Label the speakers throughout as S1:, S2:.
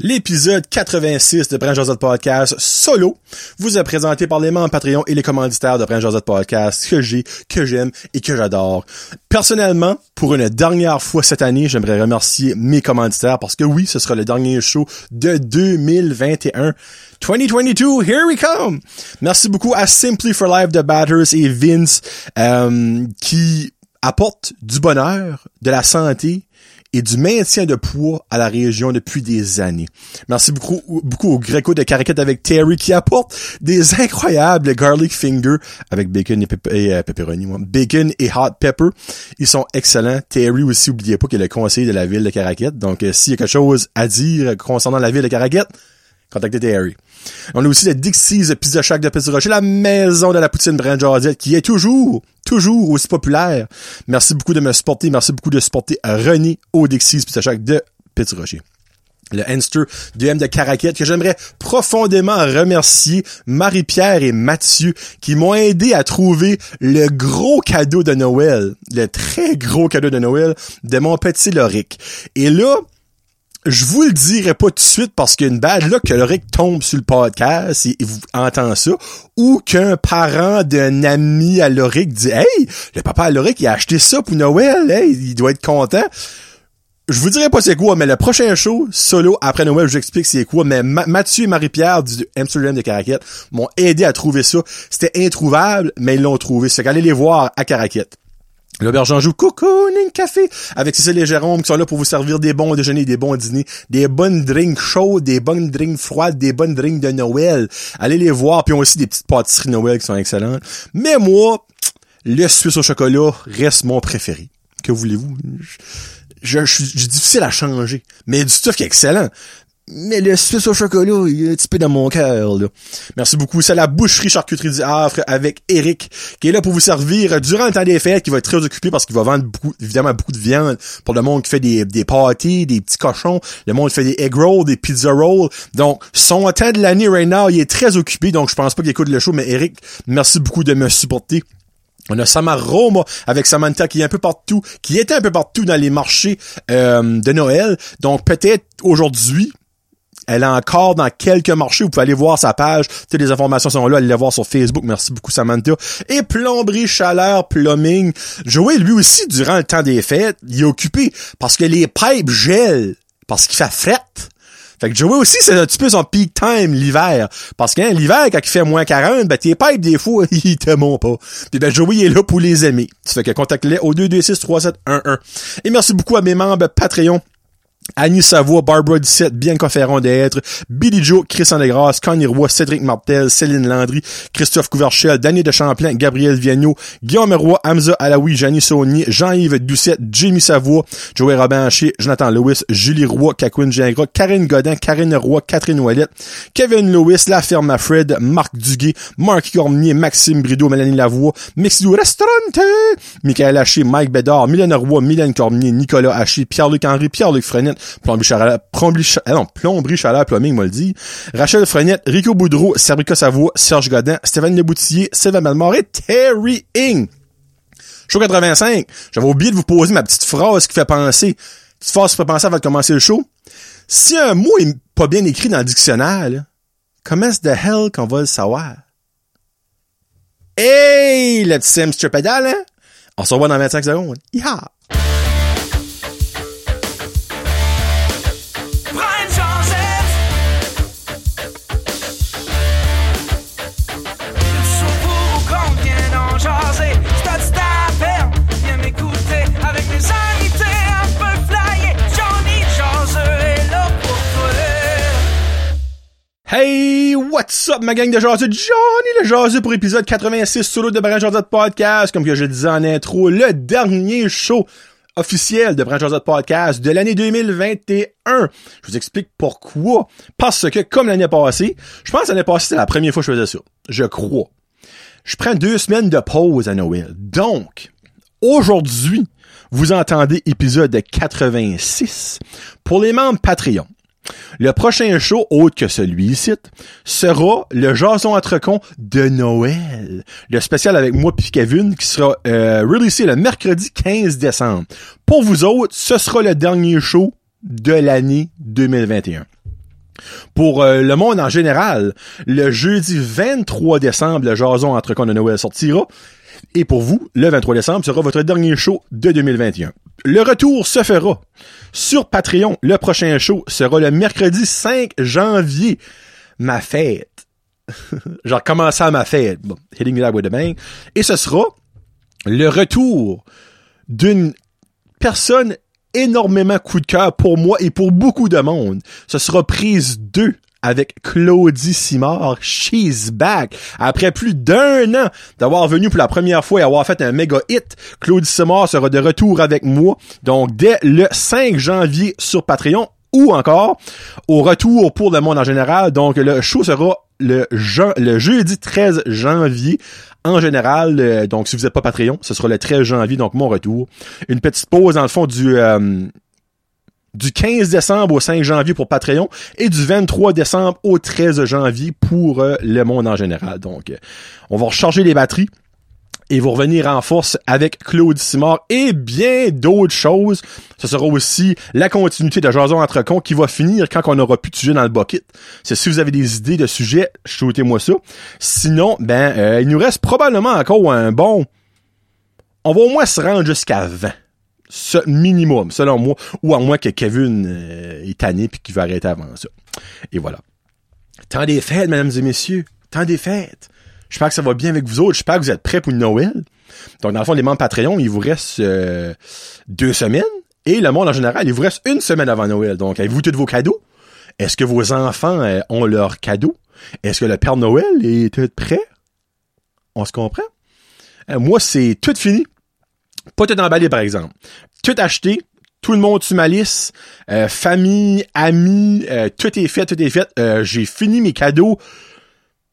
S1: L'épisode 86 de Prince Josette Podcast solo vous est présenté par les membres Patreon et les commanditaires de Prince Josette Podcast que j'ai, que j'aime et que j'adore. Personnellement, pour une dernière fois cette année, j'aimerais remercier mes commanditaires parce que oui, ce sera le dernier show de 2021. 2022, here we come! Merci beaucoup à Simply for Life de Batters et Vince euh, qui apportent du bonheur, de la santé et du maintien de poids à la région depuis des années. Merci beaucoup, beaucoup au Greco de Caracat avec Terry qui apporte des incroyables garlic finger avec bacon et, euh, pepperoni, bacon et hot pepper. Ils sont excellents. Terry aussi, oubliez pas qu'il est le conseiller de la ville de Caracat. Donc, euh, s'il y a quelque chose à dire concernant la ville de Caracat, contactez Terry. On a aussi le Dixie's Pizza Shack de Petit Rocher, la maison de la poutine Brand qui est toujours, toujours aussi populaire. Merci beaucoup de me supporter. Merci beaucoup de supporter René au Dixie's Pizza Shack de Petit Rocher le Henster M de Caraquette, que j'aimerais profondément remercier Marie-Pierre et Mathieu qui m'ont aidé à trouver le gros cadeau de Noël, le très gros cadeau de Noël de mon petit Loric. Et là, je vous le dirai pas tout de suite parce qu'il y a une bad là que Loric tombe sur le podcast et, vous entend ça, ou qu'un parent d'un ami à Loric dit Hey, le papa à Loric il a acheté ça pour Noël, hey, il doit être content. Je vous dirai pas c'est quoi, mais le prochain show, solo, après Noël, je vous explique c'est quoi, mais Mathieu et Marie-Pierre du Amsterdam de Caraquette m'ont aidé à trouver ça. C'était introuvable, mais ils l'ont trouvé. C'est qu'allez les voir à Caraquette. L'auberge joue Cocooning Café avec Cécile et Jérôme qui sont là pour vous servir des bons déjeuners, des bons dîners, des bonnes drinks chaudes, des bonnes drinks froides, des bonnes drinks de Noël. Allez les voir, puis ils ont aussi des petites pâtisseries Noël qui sont excellentes. Mais moi, le Suisse au chocolat reste mon préféré. Que voulez-vous? Je, je, suis difficile à changer. Mais du stuff qui est excellent. Mais le Suisse au chocolat, il est un petit peu dans mon cœur, là. Merci beaucoup. C'est la boucherie charcuterie du Havre avec Eric, qui est là pour vous servir durant le temps des fêtes, qui va être très occupé parce qu'il va vendre beaucoup, évidemment, beaucoup de viande pour le monde qui fait des, des pâtés, des petits cochons. Le monde qui fait des egg rolls, des pizza rolls. Donc, son temps de l'année right now, il est très occupé, donc je pense pas qu'il écoute le show, mais Eric, merci beaucoup de me supporter. On a Samar Roma avec Samantha qui est un peu partout, qui était un peu partout dans les marchés euh, de Noël. Donc peut-être aujourd'hui, elle est encore dans quelques marchés. Vous pouvez aller voir sa page. Toutes les informations sont là. Allez les voir sur Facebook. Merci beaucoup, Samantha. Et plomberie, chaleur, plumbing. Joey, lui aussi, durant le temps des fêtes, il est occupé parce que les pipes gèlent. Parce qu'il fait fret. Fait que Joey aussi, c'est un petit peu son peak time l'hiver. Parce que hein, l'hiver, quand il fait moins 40, ben tes pipes, des fois, ils montent pas. Puis ben Joey est là pour les aimer. Ça fait que contacte-les au 226 3711. Et merci beaucoup à mes membres Patreon Annie Savoie, Barbara 17, Bianca Ferron d'être, Billy Joe, Christian Degrasse, Connie Roy, Cédric Martel, Céline Landry, Christophe Couverchel, Danny de Champlain, Gabriel Viagno, Guillaume Roy, Hamza Alaoui, Janie Saunier, Jean-Yves Doucette, Jimmy Savoie, Joey Robin Jonathan Lewis, Julie Roy, Kakwin Gingras, Karine Godin, Karine Roy, Catherine Ouellette, Kevin Lewis, La Ferme Fred, Marc Duguay, Marc Cormier, Maxime Brideau, Mélanie Lavoie, Mexidou Restaurante, Michael Haché, Mike Bédard, Mylène Roy, Mylène Cormier, Nicolas Haché, Pierre-Luc Henry, Pierre-Luc Frenet, Plomberie Chaleur, non, Chaleur m'a le dit. Rachel Frenette, Rico Boudreau, Serbica Savoie, Serge Godin, Stéphane Leboutillier, Sylvain Malmore et Terry Ing. Show 85. J'avais oublié de vous poser ma petite phrase qui fait penser. Petite phrase qui fait penser avant de commencer le show. Si un mot est pas bien écrit dans le dictionnaire, comment est-ce de hell qu'on va le savoir? Hey, le petit Sam Stripedal, hein? On se revoit dans 25 secondes. Yeah! Hey, what's up ma gang de jaseux? Johnny le jaseux pour épisode 86 solo de Branch de Podcast. Comme que je disais en intro, le dernier show officiel de Branch Podcast de l'année 2021. Je vous explique pourquoi. Parce que, comme l'année passée, je pense que l'année passée, c'était la première fois que je faisais ça. Je crois. Je prends deux semaines de pause à Noël. Donc, aujourd'hui, vous entendez épisode 86 pour les membres Patreon. Le prochain show, autre que celui-ci, sera le Jason entre de Noël. Le spécial avec moi puis Kevin qui sera euh, releasé le mercredi 15 décembre. Pour vous autres, ce sera le dernier show de l'année 2021. Pour euh, le monde en général, le jeudi 23 décembre, le Jason entre de Noël sortira. Et pour vous, le 23 décembre sera votre dernier show de 2021. Le retour se fera sur Patreon. Le prochain show sera le mercredi 5 janvier. Ma fête. Genre commencer à ma fête. Bon, hitting me with a bang. Et ce sera le retour d'une personne énormément coup de cœur pour moi et pour beaucoup de monde. Ce sera prise 2 avec Claudie Simard. She's back. Après plus d'un an d'avoir venu pour la première fois et avoir fait un méga hit, Claudie Simard sera de retour avec moi. Donc, dès le 5 janvier sur Patreon ou encore au retour pour le monde en général. Donc, le show sera le, jeudi 13 janvier en général, euh, donc si vous n'êtes pas Patreon, ce sera le 13 janvier, donc mon retour. Une petite pause, dans le fond, du, euh, du 15 décembre au 5 janvier pour Patreon et du 23 décembre au 13 janvier pour euh, le monde en général. Donc, on va recharger les batteries et vous revenir en force avec Claude Simard et bien d'autres choses. Ce sera aussi la continuité de Jason entre cons qui va finir quand on aura plus de dans le bucket. Si vous avez des idées de sujets, shootez-moi ça. Sinon, ben, euh, il nous reste probablement encore un bon... On va au moins se rendre jusqu'à 20. Minimum, selon moi. Ou à moins que Kevin euh, est tanné puis qu'il va arrêter avant ça. Et voilà. Temps des fêtes, mesdames et messieurs. Temps des fêtes. J'espère que ça va bien avec vous autres. J'espère que vous êtes prêts pour Noël. Donc, dans le fond, les membres Patreon, il vous reste euh, deux semaines. Et le monde en général, il vous reste une semaine avant Noël. Donc, avez-vous tous vos cadeaux? Est-ce que vos enfants euh, ont leurs cadeaux? Est-ce que le Père Noël est prêt? On se comprend? Moi, c'est tout fini. Pas tout emballé, par exemple. Tout acheté. Tout le monde sur ma liste. famille, amis, tout est fait, tout est fait. J'ai fini mes cadeaux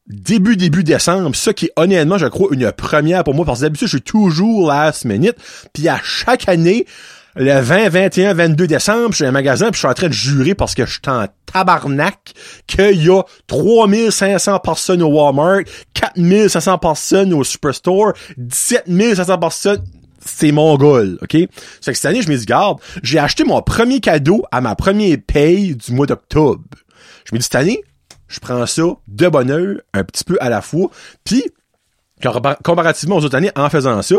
S1: début, début décembre, ça qui est honnêtement, je crois, une première pour moi, parce que d'habitude, je suis toujours last minute, puis à chaque année, le 20, 21, 22 décembre, je suis à un magasin, puis je suis en train de jurer parce que je suis en tabarnak qu'il y a 3500 personnes au Walmart, 4500 personnes au Superstore, 17500 personnes c'est mon goal, OK? C'est que cette année, je me dis, garde, j'ai acheté mon premier cadeau à ma première paye du mois d'octobre. Je me dis, cette année, je prends ça de bonheur, un petit peu à la fois, puis comparativement aux autres années, en faisant ça,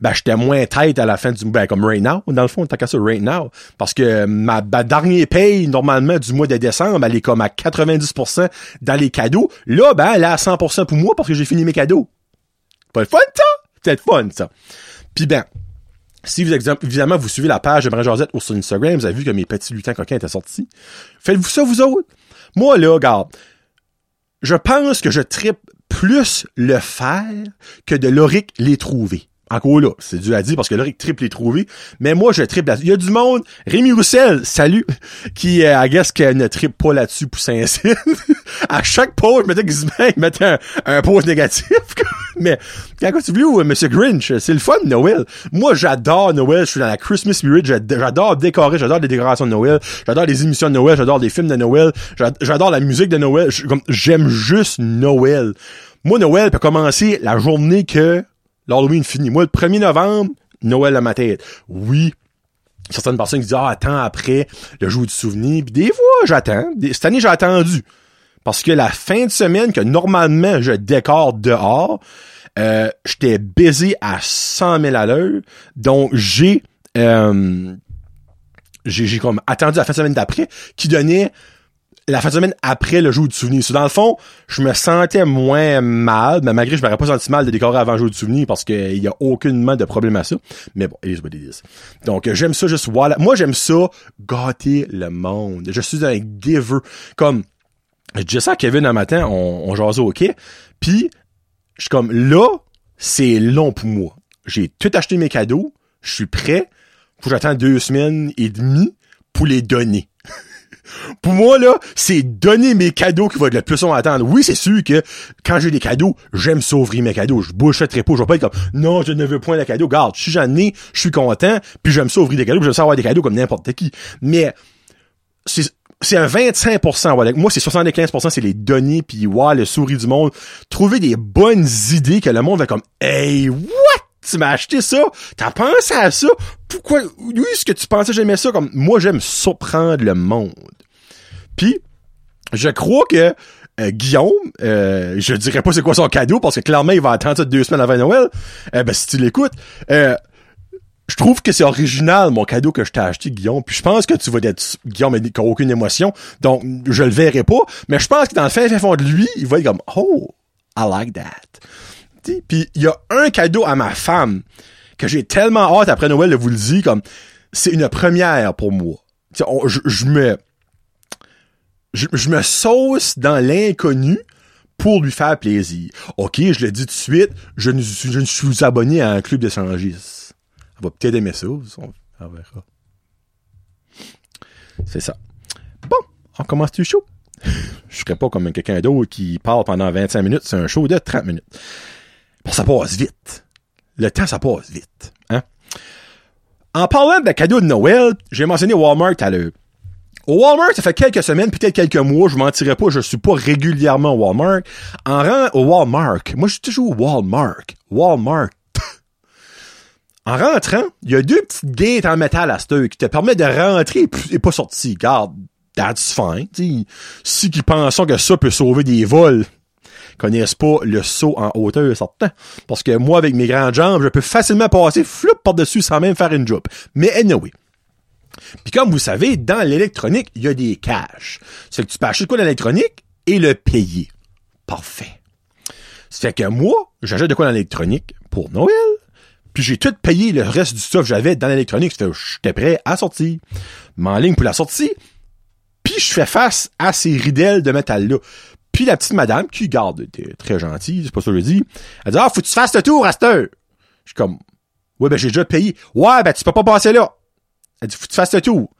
S1: ben, j'étais moins tête à la fin du ben, comme right now, dans le fond, t'as qu'à ça, right now. Parce que ma, dernière paye, normalement, du mois de décembre, elle est comme à 90% dans les cadeaux. Là, ben, elle est à 100% pour moi parce que j'ai fini mes cadeaux. Pas le fun, ça? Peut-être fun, ça. Puis ben, si vous, évidemment, vous suivez la page de Brun Josette ou sur Instagram, vous avez vu que mes petits lutins coquins étaient sortis. Faites-vous ça, vous autres? Moi, là, regarde, je pense que je tripe plus le faire que de l'oric les trouver. Encore là, c'est dû à dire parce que l'oric triple les trouver. Mais moi, je tripe là-dessus. Il y a du monde, Rémi Roussel, salut, qui, euh, I guess, que ne tripe pas là-dessus pour saint à chaque pause, je il mettait un, un pause négatif. Mais quand tu vu, euh, Monsieur Grinch, c'est le fun Noël. Moi, j'adore Noël. Je suis dans la Christmas spirit. J'adore décorer. J'adore les décorations de Noël. J'adore les émissions de Noël. J'adore les films de Noël. J'adore la musique de Noël. J'aime juste Noël. Moi, Noël peut commencer la journée que l'Halloween finit. Moi, le 1er novembre, Noël à ma tête. Oui, certaines personnes qui disent, ah, attends après le jour du souvenir. Puis des fois, j'attends. Cette année, j'ai attendu. Parce que la fin de semaine que normalement je décore dehors, euh, j'étais baisé à 100 000 à l'heure. Donc, j'ai, euh, j'ai, comme attendu la fin de semaine d'après qui donnait la fin de semaine après le jour du souvenir. dans le fond, je me sentais moins mal, mais malgré je m'aurais pas senti mal de décorer avant le jour du souvenir parce qu'il y a aucunement de problème à ça. Mais bon, it is what it is. Donc, j'aime ça juste voilà. Moi, j'aime ça gâter le monde. Je suis un giver. Comme, je disais ça à Kevin un matin, on, on jasait au quai, puis je suis comme, là, c'est long pour moi. J'ai tout acheté mes cadeaux, je suis prêt, faut j'attends deux semaines et demie pour les donner. pour moi, là, c'est donner mes cadeaux qui va être le plus long à attendre. Oui, c'est sûr que quand j'ai des cadeaux, j'aime s'ouvrir mes cadeaux. Je très pas. Je vais pas être comme, non, je ne veux point de cadeaux. Garde, si j'en ai, je suis content, puis j'aime s'ouvrir des cadeaux, puis j'aime avoir des cadeaux comme n'importe qui. Mais, c'est, c'est un 25%. Moi, c'est 75%, c'est les données, puis ouais, le souris du monde. Trouver des bonnes idées que le monde va comme Hey, what? Tu m'as acheté ça? T'as pensé à ça? Pourquoi? Oui, est-ce que tu pensais j'aimais ça? Comme moi, j'aime surprendre le monde. Puis, je crois que euh, Guillaume, euh, je dirais pas c'est quoi son cadeau parce que clairement il va attendre ça deux semaines avant Noël. Euh, ben si tu l'écoutes, euh, je trouve que c'est original mon cadeau que je t'ai acheté Guillaume. Puis je pense que tu vas être Guillaume n'a aucune émotion, donc je le verrai pas. Mais je pense que dans le fin, fin fond de lui, il va être comme oh I like that. Puis il y a un cadeau à ma femme que j'ai tellement hâte après Noël de vous le dire comme c'est une première pour moi. je, me je, me sauce dans l'inconnu pour lui faire plaisir. OK, je le dis tout de suite, je ne, je ne suis abonné à un club d'échangistes. Va peut-être aimer ça, on verra. C'est ça. Bon, on commence du show. Je serais pas comme quelqu'un d'autre qui parle pendant 25 minutes, c'est un show de 30 minutes. Bon, ça passe vite. Le temps, ça passe vite. Hein? En parlant de cadeau de Noël, j'ai mentionné Walmart à l'heure. Au Walmart, ça fait quelques semaines, peut-être quelques mois, je mentirais pas, je suis pas régulièrement Walmart. En rang au Walmart, moi je suis toujours au Walmart. Walmart. En rentrant, il y a deux petites gates en métal à ce qui te permettent de rentrer et pas sortir. Garde, that's fine. T'sais. Si qui pensent que ça peut sauver des vols, connaissent pas le saut en hauteur certain. Parce que moi, avec mes grandes jambes, je peux facilement passer floup par-dessus sans même faire une job. Mais anyway. Puis comme vous savez, dans l'électronique, il y a des caches. C'est que tu peux acheter quoi l'électronique et le payer. Parfait. Ça fait que moi, j'achète de quoi dans l'électronique pour Noël. Puis j'ai tout payé le reste du stuff que j'avais dans l'électronique. J'étais prêt à sortir. ligne pour la sortie. Puis je fais face à ces ridelles de métal-là. Puis la petite madame, qui garde, très gentille, c'est pas ça que je dis, elle dit, ah, faut que tu fasses le tour à. Je suis comme, ouais, ben j'ai déjà payé. Ouais, ben tu peux pas passer là. Elle dit, faut que tu fasses le tour.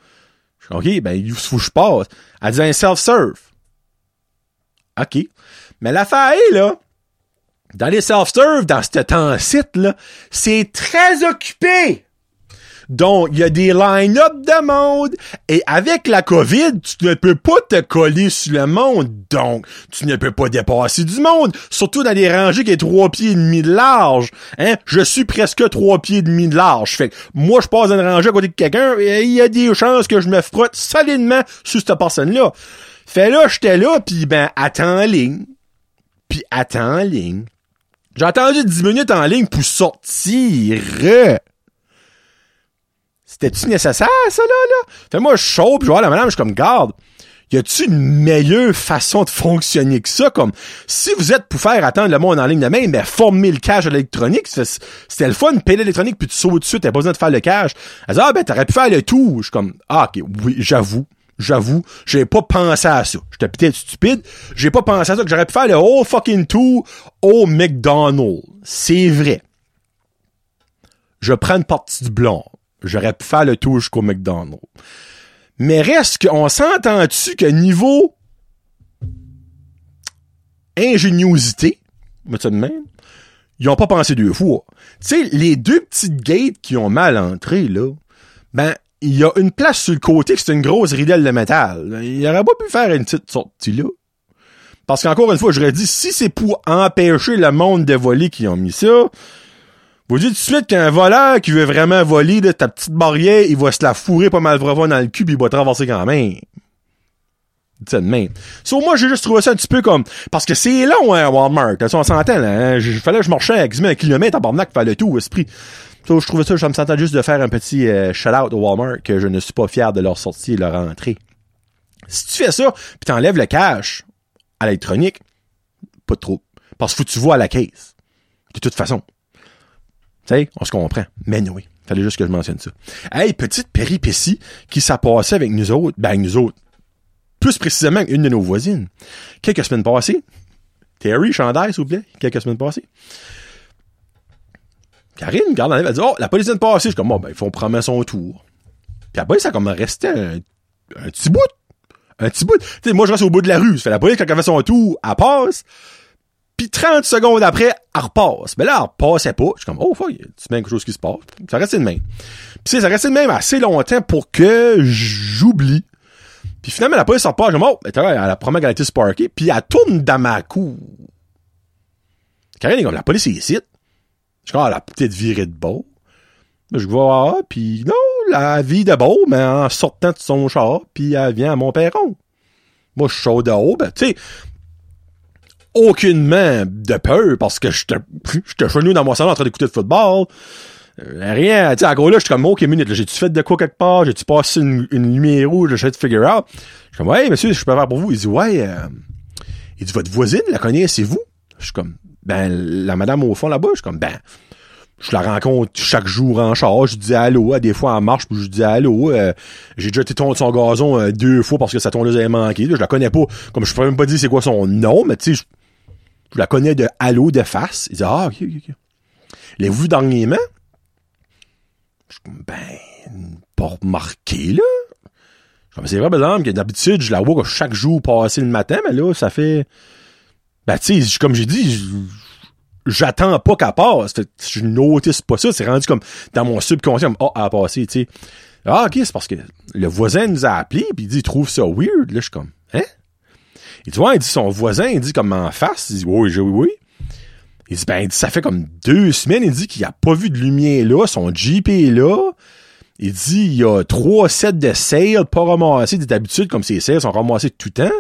S1: Je dis, OK, ben, il faut que je passe. Elle dit, un self-serve. OK. Mais l'affaire est, là, dans les self-serve, dans ce temps-site, là, c'est très occupé. Donc, il y a des line-up de monde. Et avec la COVID, tu ne peux pas te coller sur le monde. Donc, tu ne peux pas dépasser du monde. Surtout dans des rangées qui est trois pieds et demi de large. Hein? Je suis presque trois pieds et demi de large. Fait que moi, je passe dans une rangée à côté de quelqu'un et il y a des chances que je me frotte solidement sur cette personne-là. Fait là, j'étais là, puis ben, attends en ligne. Puis attends en ligne. J'ai attendu 10 minutes en ligne pour sortir. C'était-tu nécessaire, ça, là, là? Fait moi, je chauffe, je vois la madame, je suis comme, garde, y a-tu une meilleure façon de fonctionner que ça? Comme, si vous êtes pour faire attendre le monde en ligne de main, mais former le cash électronique, c'était le fun, payer l'électronique, puis tu sautes tout de suite, t'as pas besoin de faire le cash. Elle dit, ah, ben, t'aurais pu faire le tout. Je suis comme, ah, ok, oui, j'avoue. J'avoue, j'ai pas pensé à ça. J'étais peut-être stupide. J'ai pas pensé à ça que j'aurais pu faire le whole fucking tout au McDonald's. C'est vrai. Je prends une partie du blanc. J'aurais pu faire le tour jusqu'au McDonald's. Mais reste qu'on s'entend-tu que niveau ingéniosité, même, ils ont pas pensé deux fois. Tu sais, les deux petites gates qui ont mal entré, là, ben, il y a une place sur le côté que c'est une grosse ridelle de métal. Il aurait pas pu faire une petite sortie là. Parce qu'encore une fois, j'aurais dit, si c'est pour empêcher le monde de voler qui ont mis ça, vous dites tout de suite qu'un voleur qui veut vraiment voler de ta petite barrière, il va se la fourrer pas mal vraiment dans le cul il va traverser quand même. C'est de même. So, moi, j'ai juste trouvé ça un petit peu comme, parce que c'est long, hein, Walmart. On s'entend, là, hein? Fallait que je marchais avec 10 000 km à Barnac le tout, esprit. So, je trouvais ça, je me sentais juste de faire un petit euh, shout-out au Walmart que je ne suis pas fier de leur sortie et leur entrée. Si tu fais ça, pis t'enlèves le cash à l'électronique, pas trop. Parce que tu vois à la caisse. De toute façon on se comprend. Mais oui, fallait juste que je mentionne ça. Hey, petite péripétie qui s'est passée avec nous autres, ben nous autres. Plus précisément une de nos voisines. Quelques semaines passées. Terry, chandail, s'il vous plaît. Quelques semaines passées. Karine, garde en elle, dit, oh, la police vient de passer. Je suis comme, bon, ben, il faut prendre son tour. Puis après, ça a comme resté un, un petit bout. Un petit bout. Tu sais, moi, je reste au bout de la rue. Ça fait la police, quand elle fait son tour, elle passe. Puis 30 secondes après, elle repasse. Mais là, elle repassait pas. Je suis comme, oh, fuck, c'est même quelque chose qui se passe. Ça restait de même. Puis ça restait de même assez longtemps pour que j'oublie. Puis finalement, la police repart. Je me dis, oh, elle a promis qu'elle a été sparkée. Puis elle tourne dans ma cour. Karine est comme, la police est ici. Je crois, elle a peut-être viré de beau. Je vois, puis non, la vie de beau, mais en sortant de son char, puis elle vient à mon perron. Moi, je suis chaud de haut, ben, tu sais, aucunement de peur parce que j'étais chez nous dans mon salon en train d'écouter le football. Euh, rien, tu sais, encore là, j'étais comme, ok, minute, j'ai-tu fait de quoi quelque part? J'ai-tu passé une, lumière rouge? J'ai de figure out. Je suis comme, ouais, monsieur, je peux faire pour vous? Il dit, ouais, euh, il dit, votre voisine, la connaissez-vous? Je suis comme, ben, la madame au fond là-bas, je suis comme, ben, je la rencontre chaque jour en charge, je dis allô, des fois en marche, puis je dis allô. Euh, j'ai déjà été tombé son gazon euh, deux fois parce que sa tondeuse avait manqué. je la connais pas. Comme je peux même pas dire c'est quoi son nom, mais tu sais, je, la connais de allô de face. Il dit Ah, ok, ok, ok. L'avez-vous dernièrement? Je ben, pas remarqué, là. Comme c'est vrai, par que d'habitude, je la vois chaque jour passer le matin, mais là, ça fait. Ben, tu sais, comme j'ai dit, j'attends pas qu'elle passe. je notice pas ça. C'est rendu comme dans mon subconscient, oh, elle a passé. Ah, ok, c'est parce que le voisin nous a appelé puis il dit, il trouve ça weird. Là, je suis comme, hein? Il dit, il dit, son voisin, il dit comme en face. Il dit, oui, oui, oui. Il dit, ben, ça fait comme deux semaines, il dit qu'il a pas vu de lumière là, son Jeep est là. Il dit, il y a trois sets de sales pas ramassés d'habitude, comme ces sales sont ramassés tout le temps.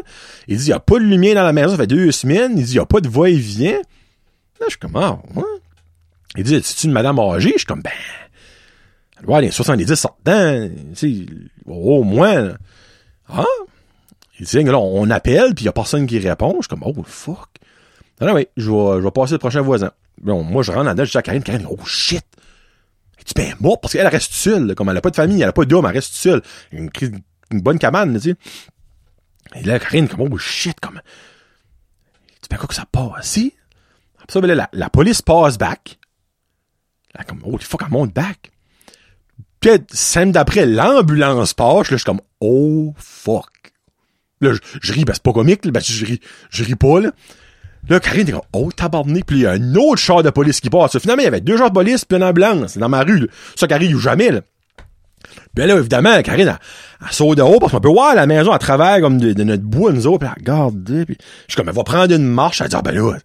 S1: Il dit, il y a pas de lumière dans la maison, ça fait deux semaines. Il dit, il y a pas de va-et-vient. Là, je suis comme, ah, ouais. Il dit, c'est une madame âgée? Je suis comme, ben, elle doit aller 70 sortant, tu au moins. Ah? Il dit, là, on appelle, puis il y a personne qui répond. Je suis comme, oh, fuck. Non, oui, je vais, passer le prochain voisin. Bon, moi, je rentre dans dedans, je dis à Karine, Karine, oh shit! Tu ben mort parce qu'elle reste seule, comme elle a pas de famille, elle a pas d'homme, elle reste seule. Une, une bonne cabane, tu sais. Et là, Karine, comme, oh shit, comme. Tu ben quoi que ça passe? Si? ça, ben là, la, police passe back. Là, comme, oh, fuck, elle monte back. Puis, semaine d'après, l'ambulance passe. Là, je suis comme, oh, fuck. Là, je, ris, ben, c'est pas comique, là, ben, je ris, je ris pas, là. Là, Karine est comme, oh, tabarnak, puis il y a un autre char de police qui passe. Finalement, il y avait deux chars de police puis une ambulance dans ma rue, là. Ça arrive jamais, là. Puis là, évidemment, Karine, elle, elle saute de haut parce qu'on peut voir la maison à travers comme de, notre bois, nous autres, puis elle regarde, puis je suis comme, elle va prendre une marche, elle dit, ah ben là,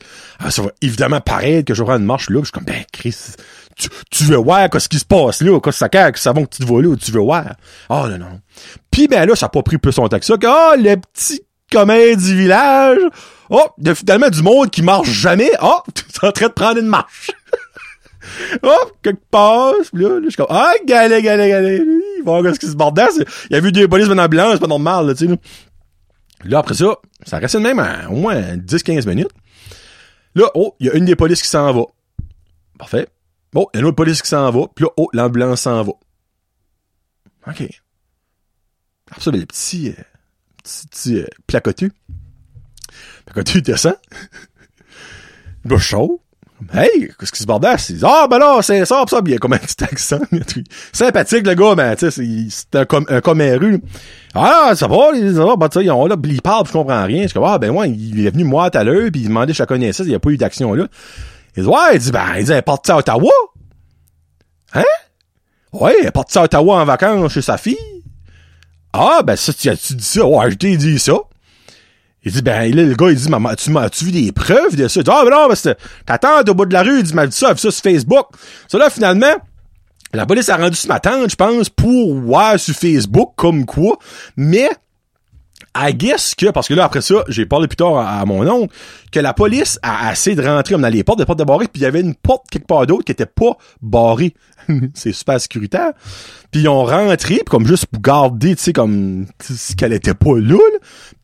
S1: ça va évidemment paraître que je prendre une marche là, puis je suis comme, ben Chris, tu, tu veux voir qu'est-ce qui se passe là, qu'est-ce que ça, que ça va que tu te vois là, tu veux voir? Ah oh, non, non. Puis ben là, ça a pas pris plus son temps que ça, que, oh, le petit comédie du village, oh, de, finalement du monde qui marche jamais, oh, tu es en train de prendre une marche. oh, quelque pis là, là je suis comme, ah, galé, galé, galé, il va voir ce qui se bordait, il a vu des polices en blanc, c'est pas normal, là, tu sais, là. Là, après ça, ça reste même à au moins 10-15 minutes. Là, oh, il y a une des polices qui s'en va. Parfait. Oh, il y a une autre police qui s'en va. Puis là, oh, l'ambulance s'en va. OK. Après ça, ben, les petits, euh, petits euh, placotus. Placotus descend. Le chaud. Hey, qu'est-ce qui se bordait? Ah, ben là, c'est ça, ça, il y a comme un petit accent. Sympathique, le gars, ben, tu sais, c'est un, com un. Ah, ça va, ça va, ben, tu sais, ils là, il je comprends rien. Je suis ah, ben, ouais, il est venu moi tout à l'heure, puis il demandait si je connaissais, il n'y a pas eu d'action là. Il dit, ouais, il dit, ben, il dit, elle est partie à Ottawa. Hein? Ouais, elle est partie à Ottawa en vacances chez sa fille. Ah, ben, ça, tu as-tu dit ça? Ouais, je t'ai dit ça. Il dit, ben, là, le gars, il dit, maman, tu m'as, tu vu des preuves de ça? Il dit, ah, ben non, ben, t'attends au bout de la rue, il dit, m'a dit ça, ça sur Facebook. Ça, là, finalement, la police a rendu ce matin, je pense, pour voir sur Facebook, comme quoi, mais, I guess que, parce que là, après ça, j'ai parlé plus tard à, mon oncle, que la police a essayé de rentrer comme dans les portes, des portes de barrées, puis il y avait une porte quelque part d'autre qui était pas barrée. c'est super sécuritaire. Puis ils ont rentré, comme juste pour garder, tu sais, comme qu'elle était pas là,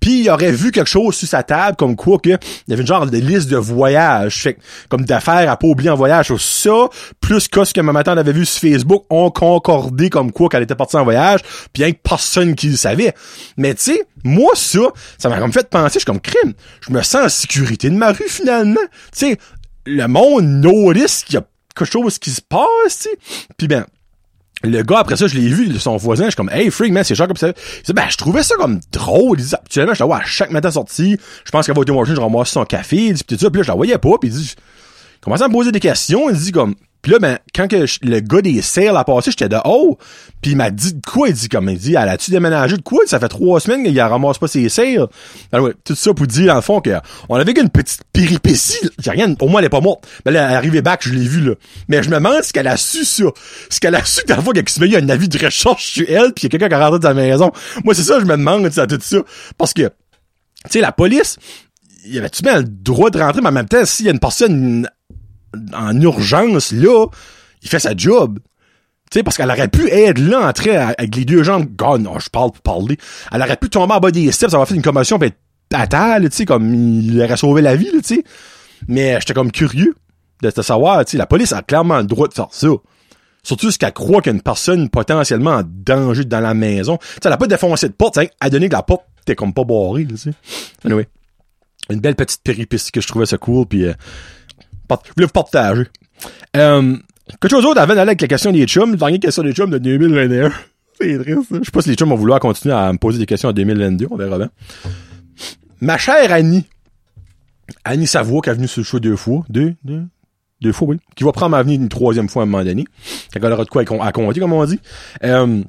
S1: Puis il aurait vu quelque chose sur sa table, comme quoi que il y avait une genre de liste de voyage, fait comme d'affaires à pas oublier en voyage. Ça, plus que ce que ma matin avait vu sur Facebook, ont concordé comme quoi qu'elle était partie en voyage, puis que personne qui le savait. Mais tu sais, moi ça, ça m'a comme fait penser, je suis comme crime. Je me sens en sécurité de ma rue finalement. Tu sais, le monde notice qu'il y a quelque chose qui se passe, tu sais. Puis ben, le gars, après ça, je l'ai vu, son voisin, je suis comme, hey, freak, man, c'est comme ça. Il dit, ben, je trouvais ça comme drôle. Il dit, actuellement, je la vois à chaque matin sorti. Je pense va au Tim je ramasse son café. Il dit, pis tout ça. Puis là, je la voyais pas. Puis il dit, commence à me poser des questions. Il dit, comme, puis là, ben, quand que le gars des sales a passé, j'étais de haut. Puis il m'a dit de quoi? Il dit comme il dit, elle a-tu déménagé de quoi? Ça fait trois semaines qu'il ramasse pas ses sales. Alors, ouais, tout ça pour dire, dans le fond, que on avait une petite péripétie. J'ai rien, au moins, elle est pas morte. Mais là, elle est arrivée back, je l'ai vu, là. Mais je me demande ce qu'elle a su, ça. Ce qu'elle a su, dans le fond, qu'il se met un avis de recherche sur elle, puis il y a quelqu'un qui a rentré dans la maison. Moi, c'est ça, je me demande, ça, tout ça. Parce que, Tu sais, la police, il avait-tu bien le droit de rentrer, mais en même temps, s'il y a une personne en urgence, là, il fait sa job. Tu sais, parce qu'elle aurait pu être là, entrer avec les deux jambes, God, non, je parle pour parler. Elle aurait pu tomber en bas des steps, avoir fait une commotion, pis être terre, tu sais, comme il aurait sauvé la vie, tu sais. Mais j'étais comme curieux de te savoir, tu sais, la police a clairement le droit de faire ça. Surtout ce qu'elle croit qu'il y a une personne potentiellement en danger dans la maison. Tu sais, elle a pas défoncé de porte, elle a donné que la porte était comme pas barrée, tu sais. Anyway. Une belle petite péripétie que je trouvais ça cool, puis euh, voulais vous partager. Euh, quelque chose d'autre avant d'aller avec la question des chums, dernière question des chums de 2021. C'est triste, Je sais pas si les chums vont vouloir continuer à me poser des questions en 2022, on verra bien. Ma chère Annie, Annie Savoie, qui est venue sur le show deux fois, deux, deux, deux fois, oui, qui va prendre ma venue une troisième fois à un moment donné, quand elle aura de quoi à compter, comme on dit. Euh,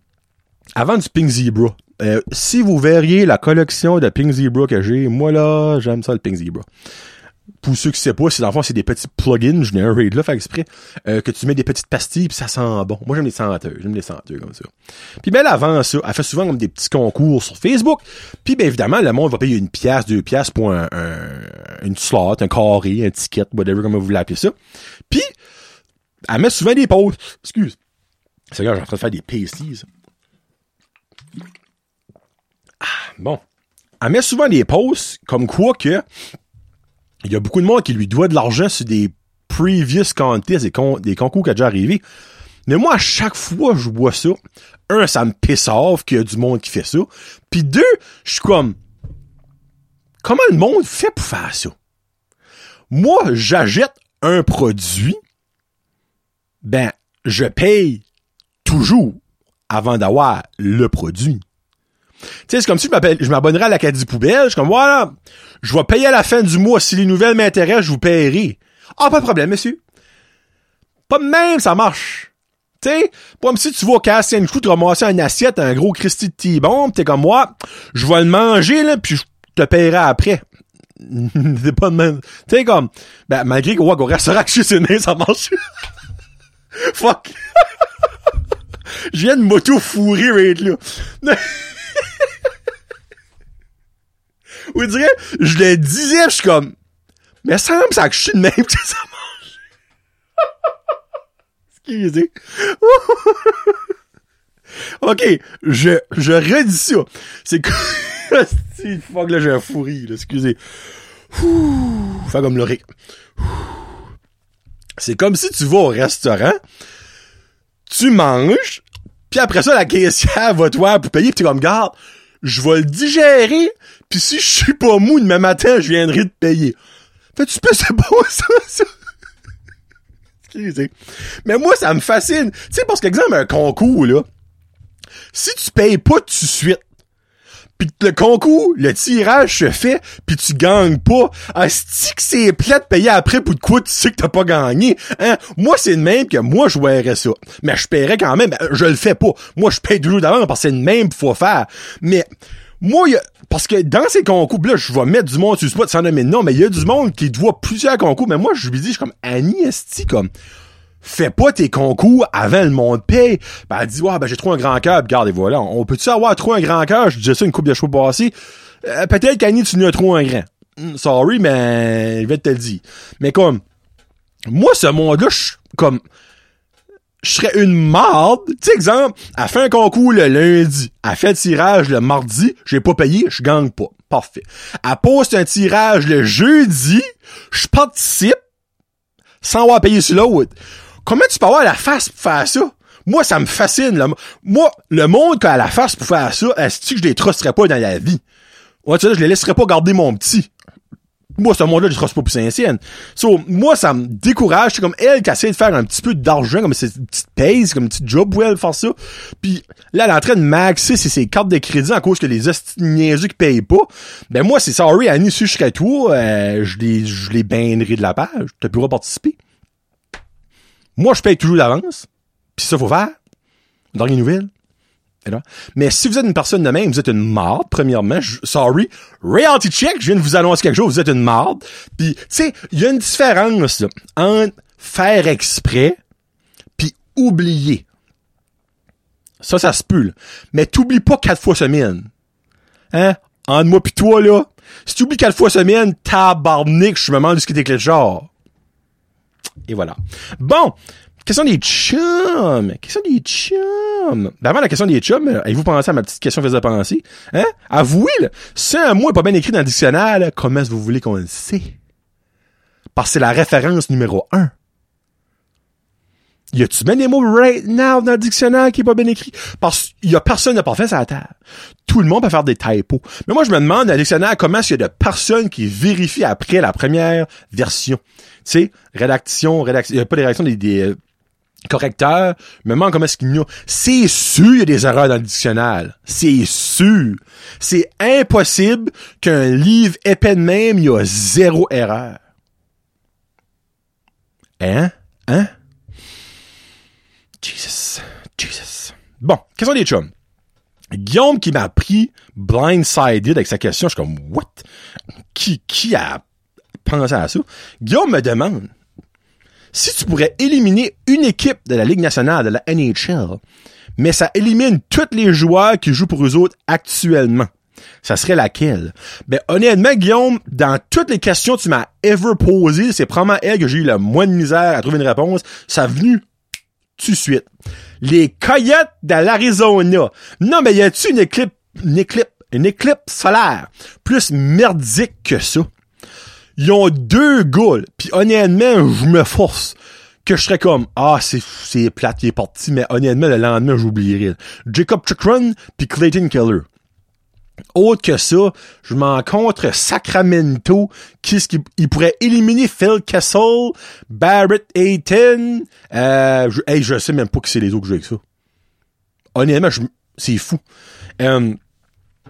S1: avant du Pink Zebra, euh, si vous verriez la collection de Pink Zebra que j'ai, moi là, j'aime ça le Pink Zebra pour ceux qui ne savent pas, c'est dans c'est des petits plugins, je n'ai un raid là, fait exprès, euh, que tu mets des petites pastilles puis ça sent bon. Moi j'aime les senteurs, j'aime les senteurs comme ça. Puis ben avant ça, elle fait souvent comme des petits concours sur Facebook. Puis ben évidemment, le monde va payer une pièce, deux pièces pour un, une slot, un carré, un ticket, whatever comme vous l'appelez ça. Puis elle met souvent des posts. Excuse. C'est là, j'ai en train de faire des pasties. Ah, bon. Elle met souvent des posts comme quoi que il y a beaucoup de monde qui lui doit de l'argent sur des previous contests, des, des concours qui ont déjà arrivé. Mais moi, à chaque fois je vois ça, un, ça me pisse off qu'il y a du monde qui fait ça. Puis deux, je suis comme, comment le monde fait pour faire ça? Moi, j'achète un produit, ben, je paye toujours avant d'avoir le produit. Tu sais, c'est comme si je m'abonnerais à l'Acadie Poubelle, je suis comme, voilà, je vais payer à la fin du mois. Si les nouvelles m'intéressent, je vous paierai. Ah, pas de problème, monsieur. Pas de même, ça marche. Tu sais, comme si tu vas casser une coup, te ramasser une assiette, un gros Christy de T-bomb, t'es comme moi, je vais le manger, là, puis je te paierai après. c'est pas de même. Tu sais, comme, ben, malgré qu'au ouais, restaurant que je suis ça marche. Fuck. je viens de m'auto-fourrer, right, là. Ou dirait, je le disais, je suis comme, mais ça me ça que je suis de même que ça mange. Excusez. ok, je, je redis ça. C'est que, fuck là, j'ai un fourri, là, excusez. Fais comme le C'est comme si tu vas au restaurant, tu manges, puis après ça, la caissière va te voir pour payer, pis t'es comme, garde, je vais le digérer, puis si je suis pas mou demain matin, je viendrai te payer. Fait tu peux, c'est beau ça, ça? Excusez. Mais moi, ça me fascine. Tu sais, parce qu'exemple, un concours, là, si tu payes pas tout de suite, puis le concours, le tirage se fait, puis tu gagnes pas. Asti que c'est plat de payer après pour de quoi tu sais que t'as pas gagné. Hein? Moi, c'est le même que moi, je verrais ça. Mais je paierais quand même. Je le fais pas. Moi, je paye toujours d'avant parce que c'est le même qu'il faut faire. Mais moi, y a, parce que dans ces concours, là, je vais mettre du monde sur le spot sans nommer non, mais il y a du monde qui doit plusieurs concours. Mais moi, je lui dis, je suis comme Annie Esti, comme fais pas tes concours avant le monde paye. Ben, elle dit, ouais, ben, j'ai trop un grand cœur. Regarde, et voilà. On peut-tu avoir trop un grand cœur? Je disais ça une coupe de cheveux passée. Euh, peut-être qu'Annie, tu n'as trop un grand. Hmm, sorry, mais, il va te le dire. Mais comme, moi, ce monde-là, je, comme, je serais une marde. Tu sais, exemple, elle fait un concours le lundi. Elle fait le tirage le mardi. J'ai pas payé, je gagne pas. Parfait. Elle poste un tirage le jeudi. Je participe sans avoir payé sur l'autre. Comment tu peux avoir la face pour faire ça? Moi, ça me fascine. Là. Moi, le monde qui a la face pour faire ça, est-ce que je les trusterais pas dans la vie? Ouais, tu sais, je les laisserais pas garder mon petit. Moi, ce monde-là, je truste pas pour Saint-Sienne. So, moi, ça me décourage. C'est comme elle qui essaie de faire un petit peu d'argent, comme c'est une petite comme une petite job pour elle faire ça. Puis là, elle est en train de maxer ses, cartes de crédit en cause que les niaiseux qui payent pas. Ben moi, c'est sorry, Annie, si je serais toi, euh, je les, je les baignerais de la page. Tu pourras participer. Moi, je paye toujours d'avance. Puis ça, faut faire. Dernière nouvelle. Mais si vous êtes une personne de même, vous êtes une marde, premièrement. sorry. Reality check, je viens de vous annoncer quelque chose, vous êtes une marde. Puis, tu sais, il y a une différence entre faire exprès puis oublier. Ça, ça se peut. Mais t'oublies pas quatre fois semaine. Hein? Entre moi pis toi, là, Si tu oublies quatre fois semaine, tabarnak, je me demande ce que t'es genre. Et voilà. Bon. Question des chums. Question des chums. Ben avant la question des chums, avez-vous pensé à ma petite question faisais penser? Hein? Avouez, là, si un mot est pas bien écrit dans le dictionnaire, comment est-ce que vous voulez qu'on le sait? Parce que c'est la référence numéro un. Y a-tu bien des mots right now dans le dictionnaire qui est pas bien écrit? Parce qu'il y a personne n'a pas fait ça terre. Tout le monde peut faire des typos. Mais moi, je me demande dans le dictionnaire comment qu'il y a de personnes qui vérifient après la première version? Tu sais, rédaction, rédaction, il y a pas des rédactions des, des euh, correcteurs. Je me demande comment est-ce qu'il y a. C'est sûr il y a des erreurs dans le dictionnaire. C'est sûr. C'est impossible qu'un livre épais de même, il y a zéro erreur. Hein? Hein? Jesus. Jesus. Bon, question des chums. Guillaume qui m'a pris blindsided avec sa question, je suis comme, what? Qui, qui a pensé à ça? Guillaume me demande, si tu pourrais éliminer une équipe de la Ligue nationale, de la NHL, mais ça élimine tous les joueurs qui jouent pour eux autres actuellement, ça serait laquelle? Ben, honnêtement, Guillaume, dans toutes les questions que tu m'as ever posées, c'est probablement elle que j'ai eu le moins de misère à trouver une réponse. Ça a venu tout de. Les Coyotes de l'Arizona. Non, mais y a-tu une éclipse, une éclipse, une éclipse solaire plus merdique que ça? Ils ont deux goals. Puis honnêtement, je me force que je serais comme ah c'est c'est plate il est parti mais honnêtement le lendemain j'oublierais Jacob Chikrin puis Clayton Keller autre que ça, je m'en contre Sacramento, qui ce qui pourrait éliminer Phil Kessel, Barrett Ayton, euh, je, hey, je sais même pas qui c'est les autres que j'ai avec ça. Honnêtement, c'est fou. Euh,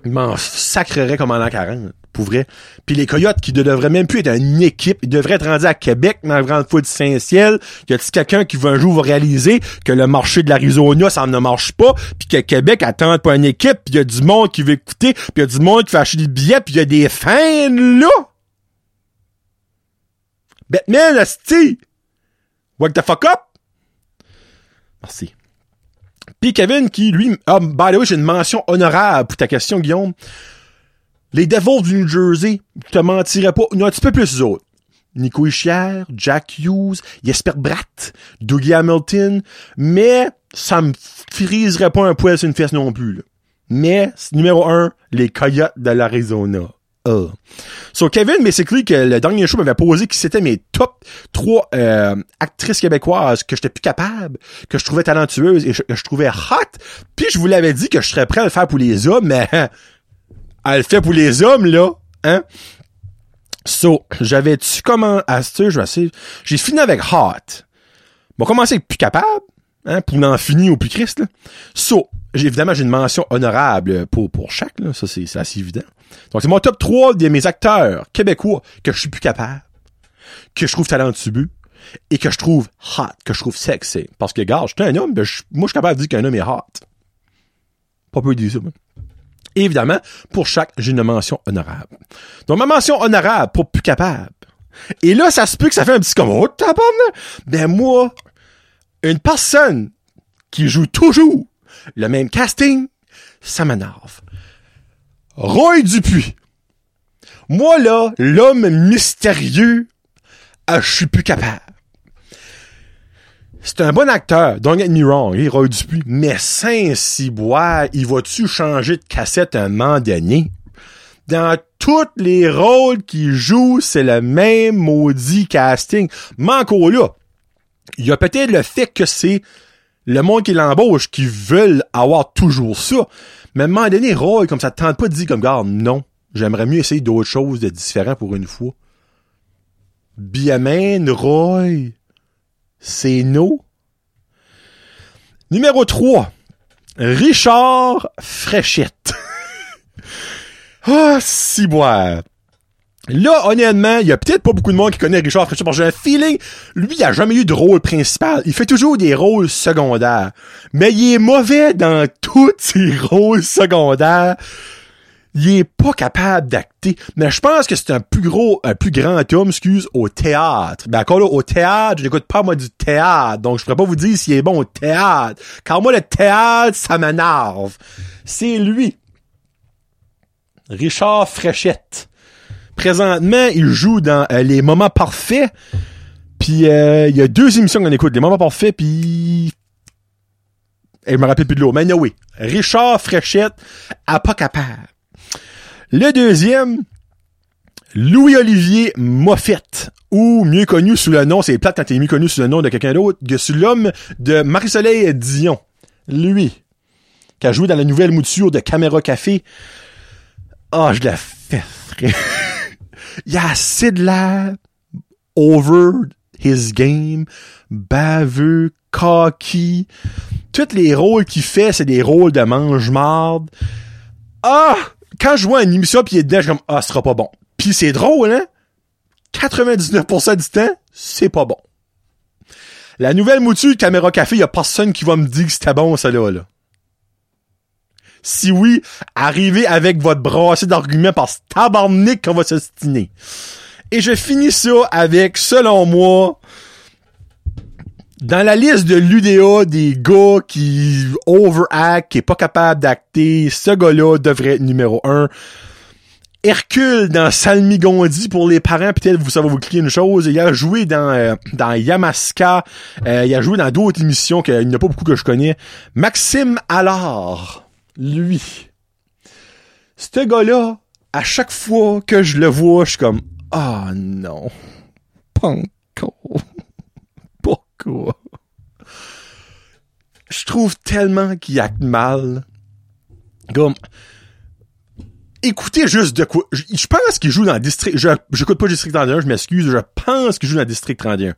S1: m'en sacrerait comme en l'an 40 pour vrai. Puis les Coyotes qui ne devraient même plus être une équipe, ils devraient être rendus à Québec dans la grande foule Saint-Ciel. Y a-t-il quelqu'un qui va un jour réaliser que le marché de l'Arizona, ça ne marche pas, puis que Québec attend pas une équipe, puis y a du monde qui veut écouter, puis y a du monde qui veut acheter des billets, puis y a des fans là? Batman, asti! What the fuck up? Merci. Puis Kevin qui, lui, ah, by the way, j'ai une mention honorable pour ta question, Guillaume. Les Devils du New Jersey, je te mentirais pas, un petit peu plus autres. Nico Ischier, Jack Hughes, Jesper Bratt, Dougie Hamilton, mais ça me friserait pas un poil sur une fesse non plus. Là. Mais, numéro un, les Coyotes de l'Arizona. Uh. So, Kevin, basically, que le dernier show m'avait posé qui c'était mes top trois euh, actrices québécoises que j'étais plus capable, que je trouvais talentueuses et que je, trouvais hot. Puis je vous l'avais dit que je serais prêt à le faire pour les hommes, mais elle le fait pour les hommes, là. Hein? So, j'avais-tu comment... Je vais J'ai fini avec hot. Bon, commencer avec plus capable, hein, pour n'en finir au plus Christ, là. So, évidemment, j'ai une mention honorable pour, pour chaque, là. Ça, c'est, assez évident. Donc, c'est mon top 3 de mes acteurs québécois que je suis plus capable, que je trouve talentueux, et que je trouve hot, que je trouve sexy. Parce que, gars, je suis un homme, ben, moi, je suis capable de dire qu'un homme est hot. Pas peu dire ça, moi. Évidemment, pour chaque, j'ai une mention honorable. Donc, ma mention honorable pour plus capable. Et là, ça se peut que ça fait un petit comme, oh, Ben, moi, une personne qui joue toujours le même casting, ça m'énerve. Roy Dupuis. Moi, là, l'homme mystérieux, ah, je suis plus capable. C'est un bon acteur, don't get me wrong, il Roy Dupuis, mais Saint-Cyboire, il va-tu changer de cassette un moment donné? Dans tous les rôles qu'il joue, c'est le même maudit casting. Manco là, il y a peut-être le fait que c'est le monde qui l'embauche qui veulent avoir toujours ça. Mais à un moment donné, Roy, comme ça te tente pas de dire comme, gars, non, j'aimerais mieux essayer d'autres choses de différents pour une fois. Bien, Roy, c'est no. Numéro 3. Richard Fréchette. Ah, si boire. Là, honnêtement, il y a peut-être pas beaucoup de monde qui connaît Richard Fréchette parce que j'ai un feeling, lui, il a jamais eu de rôle principal. Il fait toujours des rôles secondaires. Mais il est mauvais dans tous ses rôles secondaires il est pas capable d'acter. Mais je pense que c'est un plus gros, un plus grand homme, excuse, au théâtre. Ben, encore là, au théâtre, je n'écoute pas moi du théâtre. Donc, je pourrais pas vous dire s'il est bon au théâtre. Car moi, le théâtre, ça m'énerve. C'est lui. Richard Fréchette. Présentement, il joue dans euh, Les Moments Parfaits. Puis euh, il y a deux émissions qu'on écoute, Les Moments Parfaits, puis... Et je me rappelle plus de l'eau. Mais oui, Richard Fréchette, à pas capable. Le deuxième, Louis-Olivier Moffett, ou mieux connu sous le nom, c'est plate quand t'es mieux connu sous le nom de quelqu'un d'autre, que sous l'homme de Marie-Soleil Dion. Lui, qui a joué dans la nouvelle mouture de Caméra Café. Ah, je la fais, Il y a assez over his game, baveux, cocky. Tous les rôles qu'il fait, c'est des rôles de mange-marde. Ah! Quand je vois une émission pis il est dedans, je comme, ah, ce sera pas bon. Puis c'est drôle, hein? 99% du temps, c'est pas bon. La nouvelle mouture de Caméra Café, y a personne qui va me dire que c'était bon, ça là, là. Si oui, arrivez avec votre brassée d'arguments parce tabarnak qu'on va s'ostiner. Et je finis ça avec, selon moi, dans la liste de l'UDA des gars qui overact, qui est pas capable d'acter, ce gars-là devrait être numéro un. Hercule dans Salmigondi pour les parents, peut-être vous savez vous cliquer une chose. Il a joué dans euh, dans Yamaska, euh, il a joué dans d'autres émissions qu'il n'y a pas beaucoup que je connais. Maxime Allard lui. Ce gars-là, à chaque fois que je le vois, je suis comme, ah oh, non, pas Pourquoi? Je trouve tellement qu'il acte mal. Comme, écoutez juste de quoi. Je, pense qu'il joue dans le district. Je, j'écoute pas District 31, je m'excuse. Je pense qu'il joue dans le District 31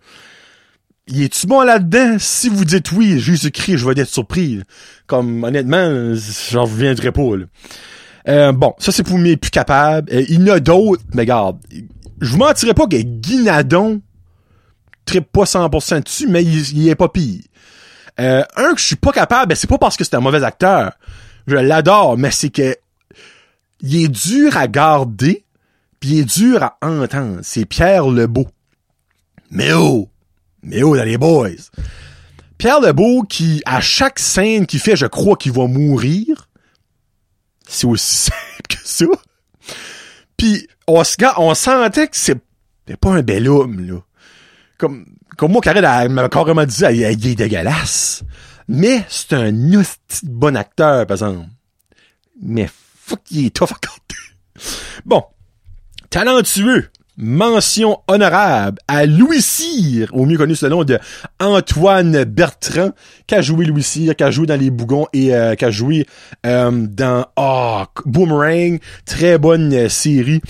S1: il est-tu bon là-dedans? Si vous dites oui, Jésus-Christ, je vais être surpris. Comme, honnêtement, j'en reviendrai pas, là. Euh, bon, ça c'est pour mes plus capables. Euh, il y en a d'autres, mais regarde, je vous mentirais pas que Guinadon tripe pas 100% dessus, mais il, est pas pire. Euh, un que je suis pas capable, ben c'est pas parce que c'est un mauvais acteur. Je l'adore, mais c'est que il est dur à garder, puis il est dur à entendre. C'est Pierre Lebeau. Mais oh! Mais oh, dans les boys. Pierre Lebeau, qui, à chaque scène qu'il fait, je crois qu'il va mourir. C'est aussi simple que ça. Puis, on, on sentait que c'est pas un bel homme, là. Comme, comme moi, Karine m'a carrément dit, il, il est dégueulasse. Mais c'est un bon acteur, par exemple. Mais fuck, il est tough à Bon. Talentueux mention honorable à Louis Cyr, au mieux connu sous le nom de Antoine Bertrand, qui a joué Louis Cyr, qui a joué dans Les Bougons et euh, qui a joué euh, dans oh, Boomerang, très bonne euh, série.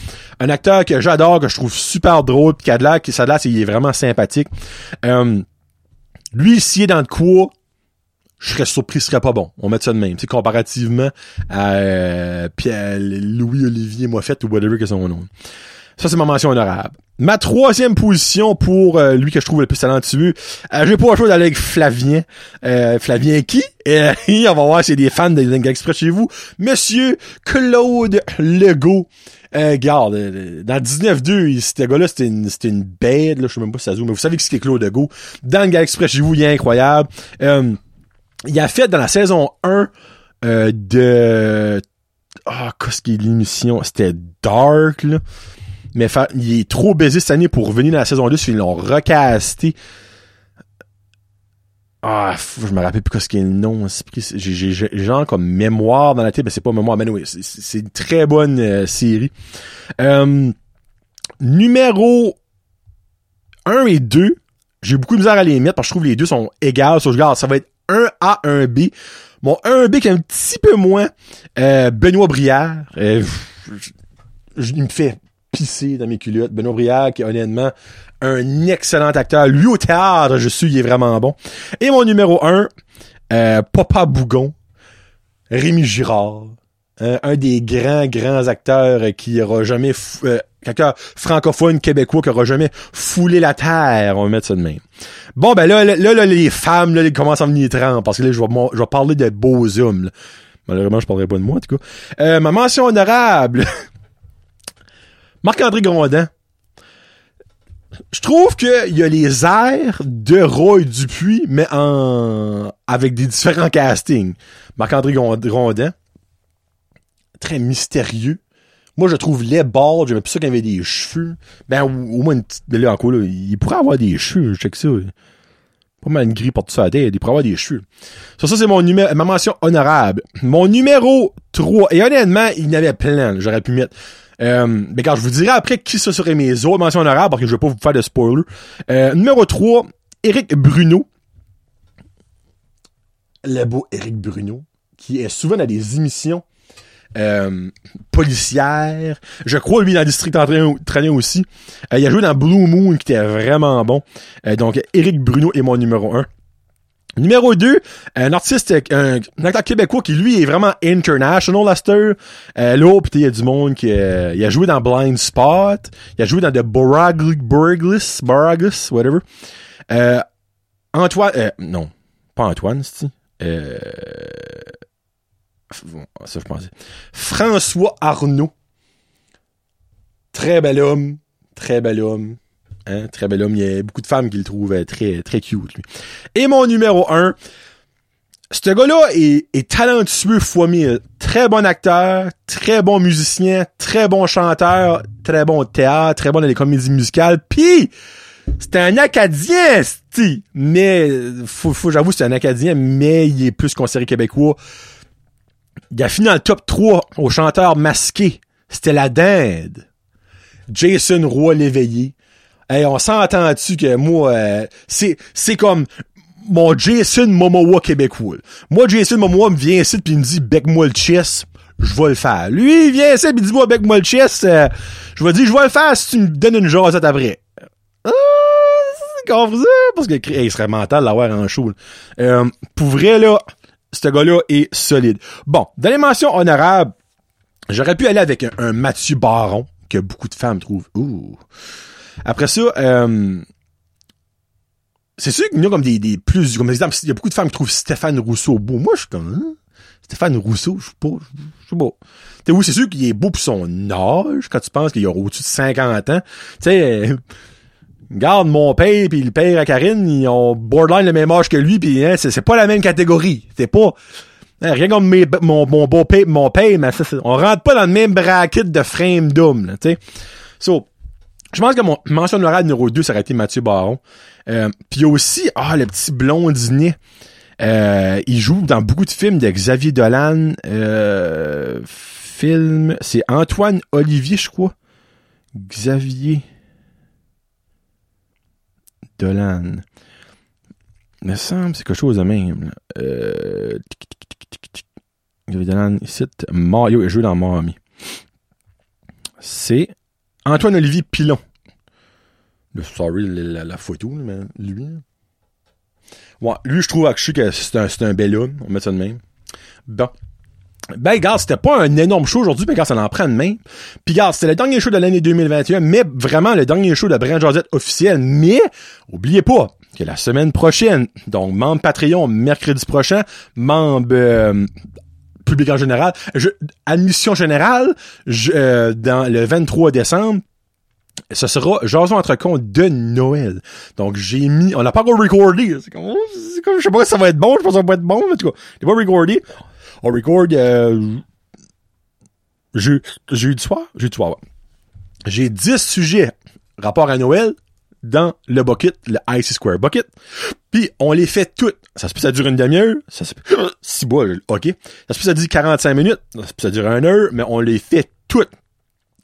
S1: Un acteur que j'adore, que je trouve super drôle, pis qui a de l'air, qui ça il est vraiment sympathique. lui, s'il est dans le quoi, je serais surpris, ce serait pas bon. On met ça de même. C'est comparativement à Pierre Louis Olivier Moffett ou whatever que son nom. Ça, c'est ma mention honorable. Ma troisième position pour euh, lui que je trouve le plus talentueux, euh, j'ai pas le d'aller avec Flavien. Euh, Flavien qui? Euh, on va voir si c'est des fans de Linga Express chez vous. Monsieur Claude Legault. Euh, garde, dans 19-2, ce gars-là, c'était une, c'était une bête, là, je sais même pas si ça joue, mais vous savez que c'est Claude Legault. Dans Express chez vous, il est incroyable. il a fait dans la saison 1 de... Ah, qu'est-ce qui est l'émission? C'était Dark, là mais il est trop baisé cette année pour revenir dans la saison 2, ils l'ont recasté. Ah, je me rappelle plus ce qu'est le nom. J'ai genre comme mémoire dans la tête, mais c'est pas mémoire, mais oui, c'est une très bonne euh, série. Euh, numéro 1 et 2, j'ai beaucoup de misère à les mettre parce que je trouve les deux sont égales. Je regarde, ça va être 1 A, 1 B. Bon, 1 B qui est un petit peu moins. Euh, Benoît Brière. il me fait pissé dans mes culottes. Benoît Brière, qui est honnêtement un excellent acteur. Lui au théâtre, je suis, il est vraiment bon. Et mon numéro un, euh, Papa Bougon, Rémi Girard. Euh, un des grands, grands acteurs qui aura jamais... Euh, francophone québécois qui aura jamais foulé la terre, on va mettre ça de même. Bon, ben là, là, là, les femmes, là, ils commencent à venir tremper, parce que là, je vais, je vais parler de beaux hommes. Malheureusement, je parlerai pas de moi, en tout cas. Euh, ma mention honorable, Marc-André Grondin. Je trouve qu'il y a les airs de Roy Dupuis, mais en avec des différents castings. Marc-André Grondin, très mystérieux. Moi, je trouve les bald, j'aimais plus ça qu'il avait des cheveux. Ben, au, moins une petite, mais là, encore, là, il pourrait avoir des cheveux, je sais que ça. Pas mal une grille pour tout ça à tête, il pourrait avoir des cheveux. Ça, ça, c'est mon numéro, ma mention honorable. Mon numéro 3, et honnêtement, il y en avait plein, j'aurais pu mettre. Euh, mais quand je vous dirai après qui ce serait mes autres mentions honorables, parce que je vais pas vous faire de spoiler. Euh, numéro 3, Eric Bruno. Le beau Eric Bruno, qui est souvent dans des émissions euh, policières. Je crois, lui, dans le district entraîné aussi. Euh, il a joué dans Blue Moon, qui était vraiment bon. Euh, donc, Eric Bruno est mon numéro 1. Numéro 2, un artiste, un, acteur québécois qui lui est vraiment international, Lester. Euh, là, il y a du monde qui euh, il a joué dans Blind Spot, il a joué dans The Boraglis, Boraglis, whatever. Euh, Antoine, euh, non, pas Antoine, c'est euh, ça je pensais. François Arnaud. Très bel homme, très bel homme. Hein, très bel homme. Il y a beaucoup de femmes qui le trouvent très, très cute, lui. Et mon numéro 1, ce gars-là est, est, talentueux fois mille. Très bon acteur, très bon musicien, très bon chanteur, très bon théâtre, très bon dans les comédies musicales. Puis, c'est un Acadien, c'ti. Mais, faut, faut j'avoue, c'est un Acadien, mais il est plus considéré québécois. Il a fini dans le top 3 au chanteur masqué. C'était la dinde. Jason Roy l'éveillé. Hey, on s'entend-tu que moi, euh, c'est, c'est comme mon Jason Momoa québécois. Moi, Jason Momoa me vient ici pis me dit bec-moi le chest. Je vais le faire. Lui, il vient ici pis il dit moi bec-moi le chest. Euh, je vais dire je vais le faire si tu me donnes une jasette après. Ah, c'est parce que hey, il serait mental d'avoir en show. Euh, pour vrai là, ce gars-là est solide. Bon, dans les mentions honorables, j'aurais pu aller avec un, un Mathieu Baron que beaucoup de femmes trouvent. Ouh. Après ça, euh, c'est sûr qu'il y a comme des, des plus, comme exemple, il y a beaucoup de femmes qui trouvent Stéphane Rousseau beau. Moi, je suis comme, hein? Stéphane Rousseau, je suis pas, je suis beau. Tu oui, c'est sûr qu'il est beau pour son âge, quand tu penses qu'il a au-dessus de 50 ans. Tu sais, euh, garde mon père puis le père à Karine, ils ont borderline le même âge que lui puis hein, c'est pas la même catégorie. C'est pas hein, rien comme mes, mon, mon beau père mon père, mais ça, on rentre pas dans le même bracket de frame d'homme, tu sais. So, je pense que mon mention honorable numéro 2, ça aurait été Mathieu Baron. Euh, Puis aussi, ah, le petit blondinet. Euh, il joue dans beaucoup de films de Xavier Dolan. Euh, film, c'est Antoine Olivier, je crois. Xavier Dolan. Il me semble c'est quelque chose de même. Euh, Xavier Dolan, ici, Mario, il joue dans Miami. C'est Antoine Olivier Pilon. Le sorry, la, la, photo, mais lui. Ouais, lui, je trouve que c'est un, un bel homme. On met ça de même. Bon. Ben, gars, c'était pas un énorme show aujourd'hui, mais gars, ça en prend de main. Puis, gars, c'était le dernier show de l'année 2021, mais vraiment le dernier show de Brand Josette officiel. Mais, oubliez pas que la semaine prochaine, donc membre Patreon mercredi prochain, membre euh, public en général, je, admission générale, je, euh, dans le 23 décembre, ce sera Jason entre compte de Noël. Donc j'ai mis, on n'a pas encore recordé. C'est comme, c'est comme, je sais pas si ça va être bon, je pense que ça va être bon, mais en tout cas, pas recordé. On record, euh, j'ai, j'ai eu du soir, j'ai eu du soir, ouais. J'ai 10 sujets rapport à Noël dans le bucket, le Icy Square Bucket. Puis on les fait toutes. Ça se peut ça dure une demi-heure, ça se peut, si bon, ok. Ça se peut ça dure 45 minutes, ça se peut ça dure une heure, mais on les fait toutes.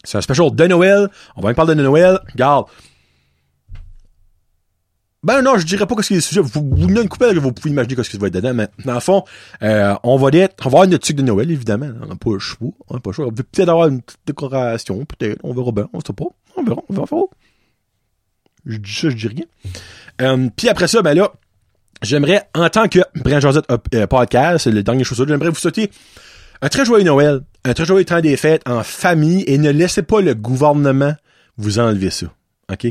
S1: C'est un special de Noël. On va même parler de Noël. Regarde. Ben non, je dirais pas que c'est le sujet. Vous, vous une coupelle que vous pouvez imaginer ce qui va être dedans, mais dans le fond, euh, on va être, on va avoir notre sucre de Noël, évidemment. On n'a pas le choix. On n'a pas le choix. On va peut-être avoir une petite décoration, peut-être. On verra bien. On sait pas. On verra. On verra. Je dis ça, je dis rien. Euh, puis après ça, ben là, j'aimerais, en tant que Brian Josette euh, podcast, c'est le dernier chose, j'aimerais vous souhaiter un très joyeux Noël, un très joyeux temps des fêtes en famille et ne laissez pas le gouvernement vous enlever ça. OK?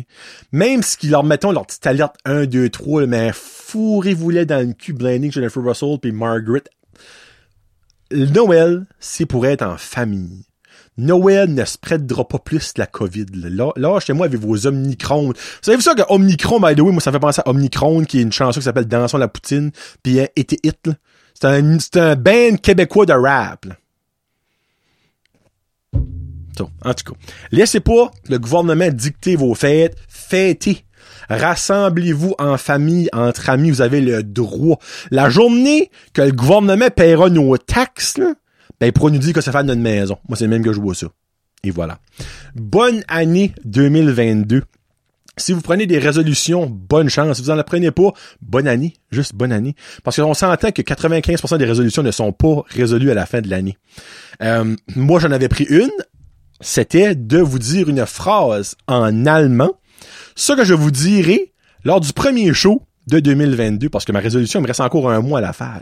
S1: Même si leur mettons leur petite alerte 1, 2, 3, mais fourrez-vous-les dans le cul blinding Jennifer Russell puis Margaret. Noël, c'est pour être en famille. Noël ne spreadera pas plus la COVID. Là, là chez moi, avec vos Omnicron. Vous savez vu ça que Omnicron, by the way, moi, ça me fait penser à Omnicron, qui est une chanson qui s'appelle Dansons la poutine, puis était hit, là. C'est un, c'est un band québécois de rap. En tout cas, laissez pas le gouvernement dicter vos fêtes. Fêtez. Rassemblez-vous en famille, entre amis, vous avez le droit. La journée que le gouvernement paiera nos taxes, là, ben, il nous dire que ça fait de notre maison. Moi, c'est le même que je vois ça. Et voilà. Bonne année 2022. Si vous prenez des résolutions, bonne chance. Si vous en prenez pas, bonne année. Juste bonne année. Parce qu'on s'entend que 95% des résolutions ne sont pas résolues à la fin de l'année. Euh, moi, j'en avais pris une. C'était de vous dire une phrase en allemand. Ce que je vous dirai lors du premier show de 2022, parce que ma résolution, il me reste encore un mois à la faire.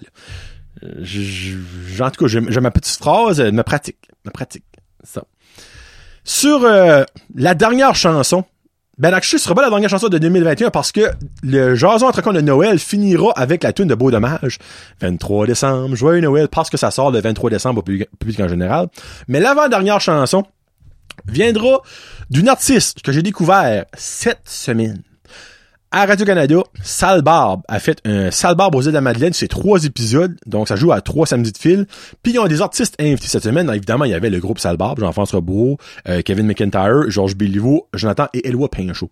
S1: En tout cas, j'ai ma petite phrase, me pratique, me pratique. Ça. Sur euh, la dernière chanson, ben ce sera pas la dernière chanson de 2021 parce que le jason entre de Noël finira avec la tune de Beau Dommage. 23 décembre, joyeux Noël, parce que ça sort le 23 décembre au public, en général. Mais l'avant-dernière chanson viendra d'une artiste que j'ai découvert cette semaine à Radio-Canada, Sal Barbe a fait un Sal Barbe aux îles de la Madeleine, c'est trois épisodes, donc ça joue à trois samedis de fil. Puis ils ont des artistes invités cette semaine. évidemment, il y avait le groupe Sal Barbe, Jean-François Bourreau, euh, Kevin McIntyre, Georges Béliveau, Jonathan et Eloi Pinchot.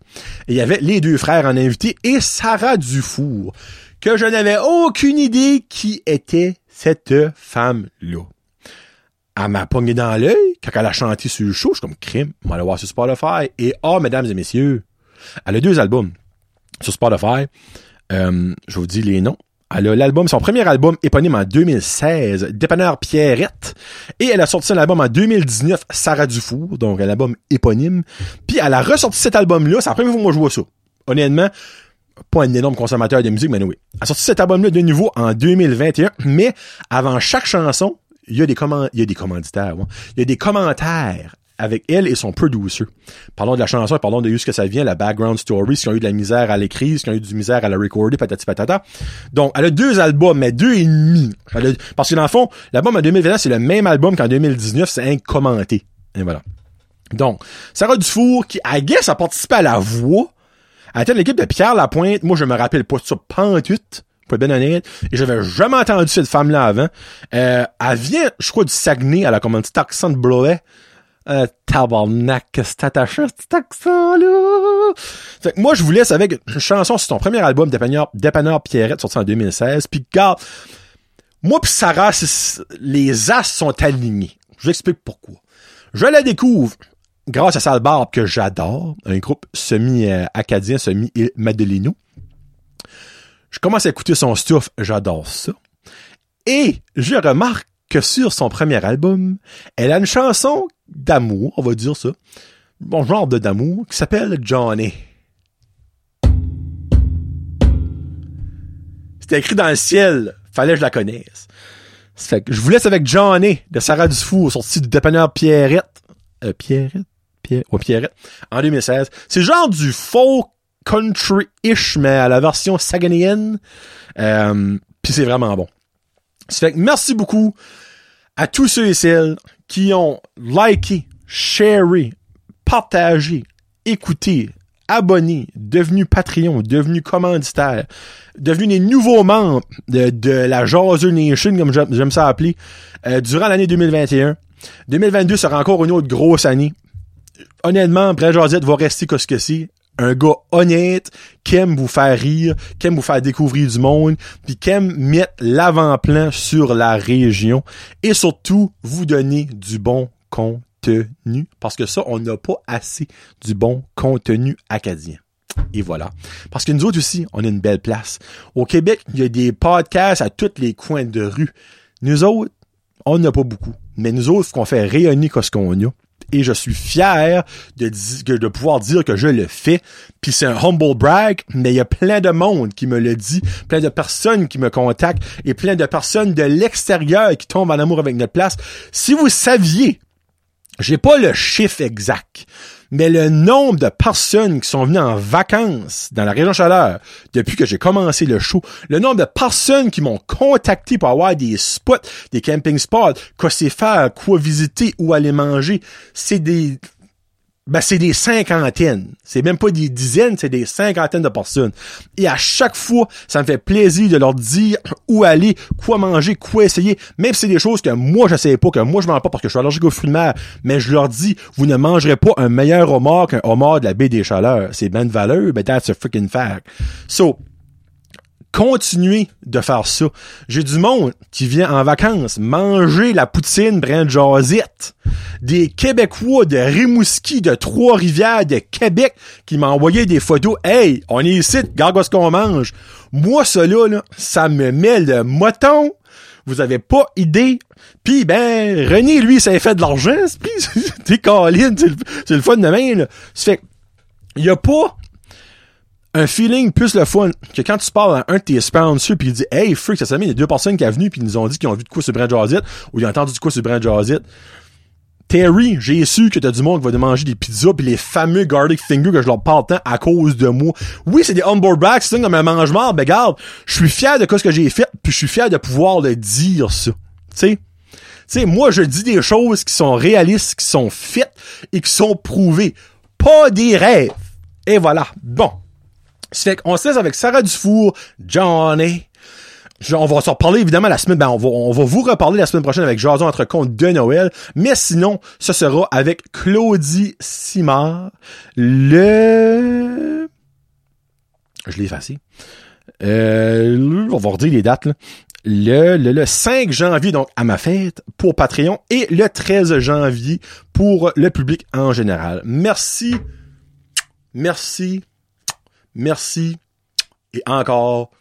S1: Et il y avait les deux frères en invité et Sarah Dufour, que je n'avais aucune idée qui était cette femme-là. Elle m'a pogné dans l'œil quand elle a chanté sur le show. Je suis comme crime, on va aller voir sur Spotify. Et oh, mesdames et messieurs, elle a deux albums sur Spotify. Euh, je vous dis les noms. Elle a l'album, son premier album éponyme en 2016, Dépanneur Pierrette. Et elle a sorti un album en 2019, Sarah Dufour, donc un album éponyme. Puis elle a ressorti cet album-là, c'est la première fois que moi je vois ça. Honnêtement, pas un énorme consommateur de musique, mais oui. Elle a sorti cet album-là de nouveau en 2021, mais avant chaque chanson, il y a des, comment, il y a des commanditaires, il y a des commentaires avec elle et son producer. Parlons de la chanson, parlons de où ce que ça vient, la background story, ce qu'ils ont eu de la misère à l'écrire, ce qu'ils ont eu du misère à la recorder, patati patata. Donc, elle a deux albums, mais deux et demi. parce que dans le fond, l'album en 2020, c'est le même album qu'en 2019, c'est incommenté. Et voilà. Donc, Sarah Dufour, qui, I guess, a participé à la voix, à était l'équipe de Pierre Lapointe. Moi, je me rappelle pas de ça, pantuite pour être bien honnête, et j'avais jamais entendu cette femme-là avant. Euh, elle vient, je crois, du Saguenay, elle a comme un petit. Euh, tabarnak, c'est attaché cet accent-là. Fait que moi, je vous laisse avec une chanson sur ton premier album, Dépanneur, Dépanneur Pierrette, sorti en 2016. Puis, regarde, moi pis Sarah, les as sont alignés. Je explique pourquoi. Je la découvre grâce à Sal Barbe que j'adore, un groupe semi-acadien, semi-madelino. Je commence à écouter son stuff, j'adore ça. Et je remarque que sur son premier album, elle a une chanson d'amour, on va dire ça. Bon genre de d'amour, qui s'appelle Johnny. C'était écrit dans le ciel. Fallait que je la connaisse. Fait je vous laisse avec Johnny de Sarah Dufour, sorti du dépanneur Pierrette. Euh, Pierrette? Pierre, Pierrette. En 2016. C'est genre du folk country-ish, mais à la version saganienne. Euh, Puis c'est vraiment bon. Ça fait que merci beaucoup à tous ceux et celles qui ont liké, sharé, partagé, écouté, abonné, devenu Patreon, devenu commanditaire, devenu des nouveaux membres de, la Jazu Nation, comme j'aime ça appeler, euh, durant l'année 2021. 2022 sera encore une autre grosse année. Honnêtement, Brad Josette va rester que ce que c'est un gars honnête qui aime vous faire rire, qui aime vous faire découvrir du monde, puis qui aime mettre l'avant-plan sur la région et surtout vous donner du bon contenu parce que ça on n'a pas assez du bon contenu acadien. Et voilà. Parce que nous autres aussi, on a une belle place. Au Québec, il y a des podcasts à tous les coins de rue. Nous autres, on n'a pas beaucoup. Mais nous autres, qu'on fait rayonner ce qu'on a? Et je suis fier de, pouvoir dire que je le fais. Puis c'est un humble brag, mais il y a plein de monde qui me le dit, plein de personnes qui me contactent et plein de personnes de l'extérieur qui tombent en amour avec notre place. Si vous saviez, j'ai pas le chiffre exact, mais le nombre de personnes qui sont venues en vacances dans la région Chaleur depuis que j'ai commencé le show, le nombre de personnes qui m'ont contacté pour avoir des spots, des camping spots, quoi c'est faire, quoi visiter, où aller manger, c'est des ben c'est des cinquantaines. C'est même pas des dizaines, c'est des cinquantaines de personnes. Et à chaque fois, ça me fait plaisir de leur dire où aller, quoi manger, quoi essayer. Même si c'est des choses que moi je sais pas, que moi je mange pas parce que je suis allergique aux fruits de mer. Mais je leur dis, vous ne mangerez pas un meilleur homard qu'un homard de la baie des Chaleurs. C'est ben de valeur, but that's a freaking fact. So, continuer de faire ça. J'ai du monde qui vient en vacances manger la poutine Brand Josette. Des Québécois de Rimouski, de Trois-Rivières, de Québec qui envoyé des photos. Hey, on est ici, regarde ce qu'on mange. Moi, cela, là, ça me met le moton. Vous avez pas idée. Puis ben, René, lui, ça a fait de l'argent. T'es c'est le, fun de main, là. Ça fait, il y a pas un feeling plus le fun que quand tu parles à un de tes sponsors puis il dit Hey freak, ça s'est il y a deux personnes qui sont venues puis ils nous ont dit qu'ils ont vu de quoi sur Brand Jazit ou ils ont entendu de quoi sur Brand Jazit. Terry, j'ai su que t'as du monde qui va te manger des pizzas puis les fameux garlic fingers que je leur parle tant à cause de moi. Oui, c'est des humble brags, c'est comme un mange-mort, mais regarde, je suis fier de ce que j'ai fait puis je suis fier de pouvoir le dire ça. Tu sais? Tu sais, moi, je dis des choses qui sont réalistes, qui sont faites et qui sont prouvées. Pas des rêves. Et voilà. Bon. Fait qu'on se laisse avec Sarah Dufour, Johnny. On va s'en reparler évidemment la semaine, ben on va, on va vous reparler la semaine prochaine avec Jason entre comptes de Noël, mais sinon, ce sera avec Claudie Simard, le... Je l'ai effacé. Euh, on va redire les dates, là. Le, le, le 5 janvier, donc à ma fête, pour Patreon, et le 13 janvier pour le public en général. Merci. Merci merci et encore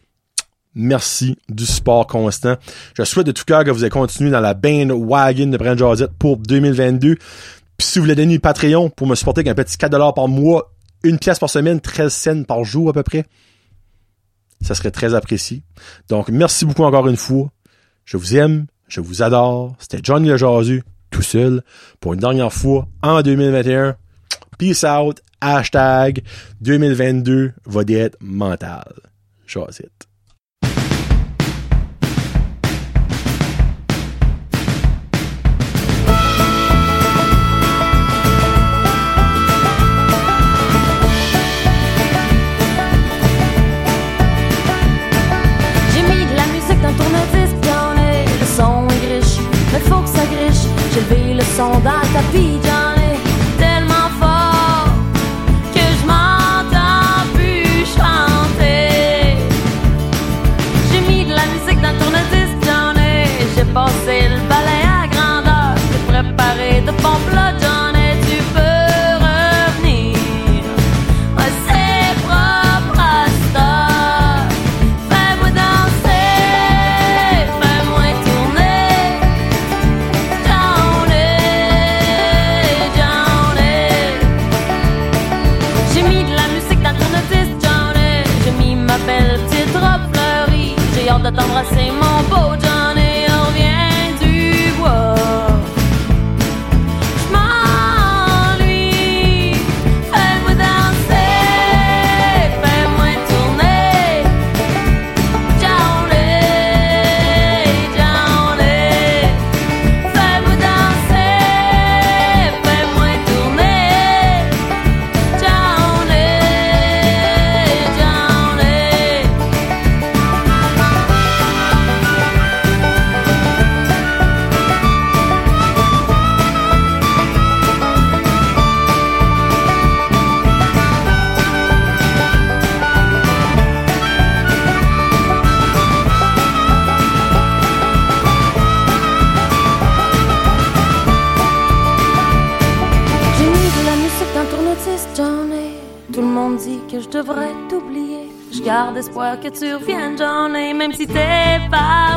S1: merci du support constant. Je souhaite de tout cœur que vous ayez continué dans la wagon de Brand Josette pour 2022. Puis si vous voulez donner Patreon pour me supporter avec un petit 4$ par mois, une pièce par semaine, 13 cents par jour à peu près, ça serait très apprécié. Donc merci beaucoup encore une fois. Je vous aime, je vous adore. C'était Johnny Le tout seul, pour une dernière fois en 2021. Peace out. Hashtag 2022 va être mental. Choisis.
S2: que tu reviendras, même si t'es pas